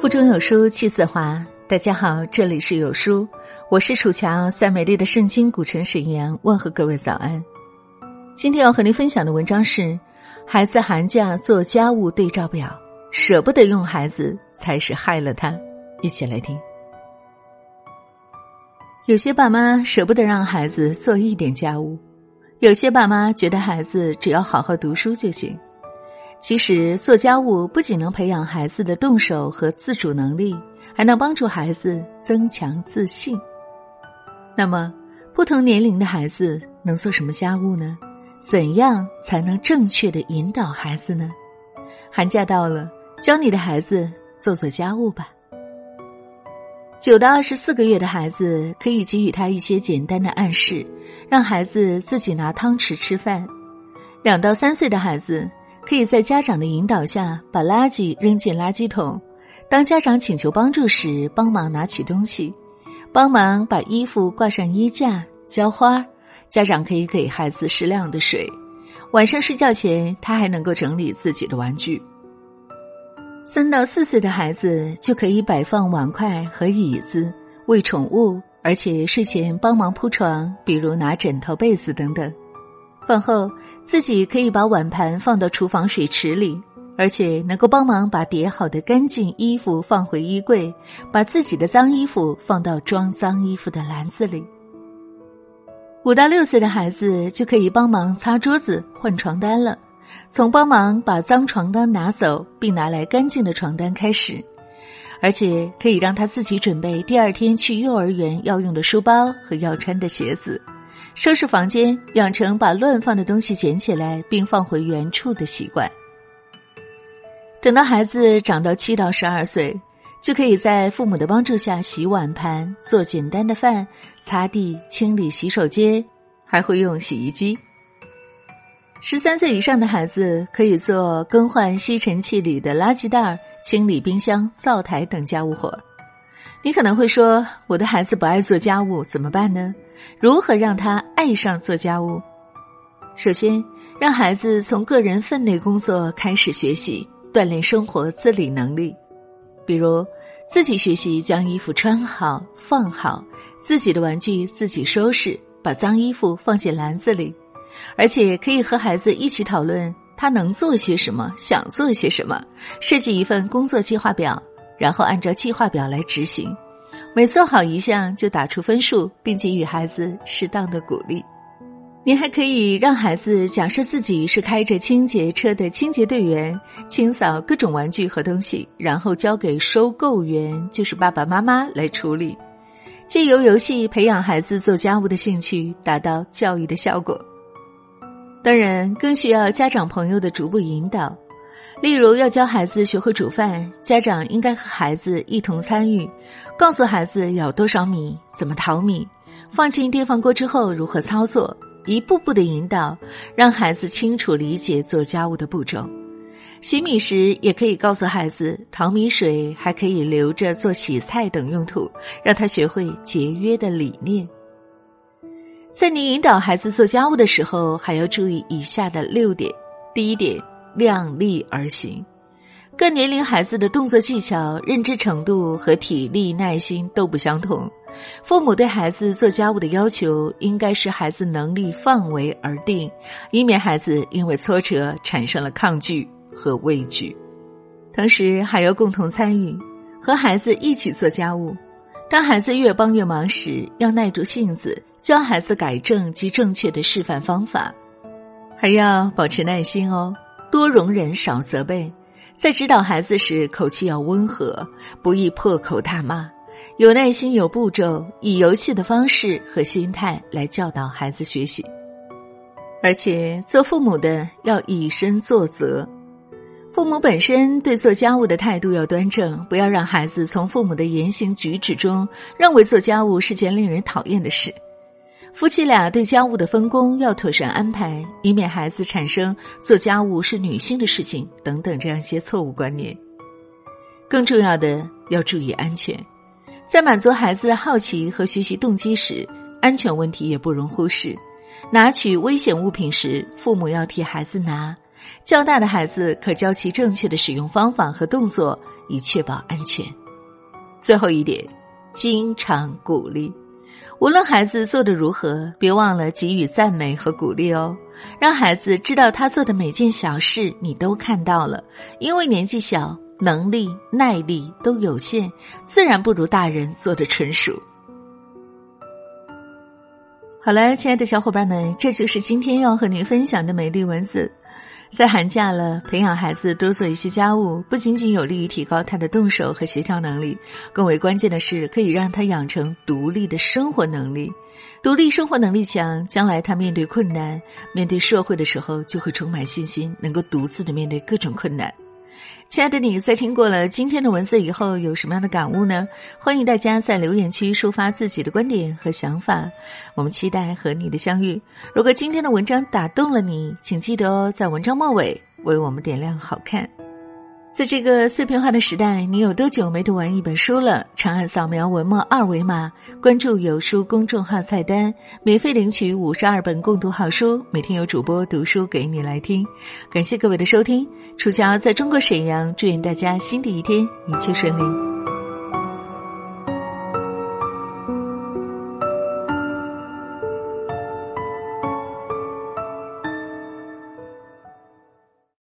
腹中有书气自华。大家好，这里是有书，我是楚乔，在美丽的圣经古城沈阳问候各位早安。今天要和您分享的文章是：孩子寒假做家务对照表，舍不得用孩子才是害了他。一起来听。有些爸妈舍不得让孩子做一点家务，有些爸妈觉得孩子只要好好读书就行。其实做家务不仅能培养孩子的动手和自主能力，还能帮助孩子增强自信。那么，不同年龄的孩子能做什么家务呢？怎样才能正确的引导孩子呢？寒假到了，教你的孩子做做家务吧。九到二十四个月的孩子，可以给予他一些简单的暗示，让孩子自己拿汤匙吃饭。两到三岁的孩子。可以在家长的引导下把垃圾扔进垃圾桶。当家长请求帮助时，帮忙拿取东西，帮忙把衣服挂上衣架、浇花。家长可以给孩子适量的水。晚上睡觉前，他还能够整理自己的玩具。三到四岁的孩子就可以摆放碗筷和椅子，喂宠物，而且睡前帮忙铺床，比如拿枕头、被子等等。饭后，自己可以把碗盘放到厨房水池里，而且能够帮忙把叠好的干净衣服放回衣柜，把自己的脏衣服放到装脏衣服的篮子里。五到六岁的孩子就可以帮忙擦桌子、换床单了，从帮忙把脏床单拿走并拿来干净的床单开始，而且可以让他自己准备第二天去幼儿园要用的书包和要穿的鞋子。收拾房间，养成把乱放的东西捡起来并放回原处的习惯。等到孩子长到七到十二岁，就可以在父母的帮助下洗碗盘、做简单的饭、擦地、清理洗手间，还会用洗衣机。十三岁以上的孩子可以做更换吸尘器里的垃圾袋、清理冰箱、灶台等家务活。你可能会说，我的孩子不爱做家务，怎么办呢？如何让他爱上做家务？首先，让孩子从个人分内工作开始学习，锻炼生活自理能力。比如，自己学习将衣服穿好、放好，自己的玩具自己收拾，把脏衣服放进篮子里，而且可以和孩子一起讨论他能做些什么，想做些什么，设计一份工作计划表，然后按照计划表来执行。每做好一项就打出分数，并给予孩子适当的鼓励。你还可以让孩子假设自己是开着清洁车的清洁队员，清扫各种玩具和东西，然后交给收购员，就是爸爸妈妈来处理。借由游戏培养孩子做家务的兴趣，达到教育的效果。当然，更需要家长朋友的逐步引导。例如，要教孩子学会煮饭，家长应该和孩子一同参与，告诉孩子舀多少米、怎么淘米、放进电饭锅之后如何操作，一步步的引导，让孩子清楚理解做家务的步骤。洗米时，也可以告诉孩子，淘米水还可以留着做洗菜等用途，让他学会节约的理念。在你引导孩子做家务的时候，还要注意以下的六点：第一点。量力而行，各年龄孩子的动作技巧、认知程度和体力耐心都不相同。父母对孩子做家务的要求，应该是孩子能力范围而定，以免孩子因为挫折产生了抗拒和畏惧。同时，还要共同参与，和孩子一起做家务。当孩子越帮越忙时，要耐住性子，教孩子改正及正确的示范方法，还要保持耐心哦。多容忍，少责备，在指导孩子时，口气要温和，不宜破口大骂，有耐心，有步骤，以游戏的方式和心态来教导孩子学习。而且，做父母的要以身作则，父母本身对做家务的态度要端正，不要让孩子从父母的言行举止中认为做家务是件令人讨厌的事。夫妻俩对家务的分工要妥善安排，以免孩子产生做家务是女性的事情等等这样一些错误观念。更重要的要注意安全，在满足孩子好奇和学习动机时，安全问题也不容忽视。拿取危险物品时，父母要替孩子拿，较大的孩子可教其正确的使用方法和动作，以确保安全。最后一点，经常鼓励。无论孩子做的如何，别忘了给予赞美和鼓励哦，让孩子知道他做的每件小事你都看到了。因为年纪小，能力、耐力都有限，自然不如大人做的纯熟。好了，亲爱的小伙伴们，这就是今天要和您分享的美丽文字。在寒假了，培养孩子多做一些家务，不仅仅有利于提高他的动手和协调能力，更为关键的是可以让他养成独立的生活能力。独立生活能力强，将来他面对困难、面对社会的时候，就会充满信心，能够独自的面对各种困难。亲爱的你，在听过了今天的文字以后，有什么样的感悟呢？欢迎大家在留言区抒发自己的观点和想法，我们期待和你的相遇。如果今天的文章打动了你，请记得哦，在文章末尾为我们点亮好看。在这个碎片化的时代，你有多久没读完一本书了？长按扫描文末二维码，关注有书公众号菜单，免费领取五十二本共读好书，每天有主播读书给你来听。感谢各位的收听，楚乔在中国沈阳，祝愿大家新的一天一切顺利。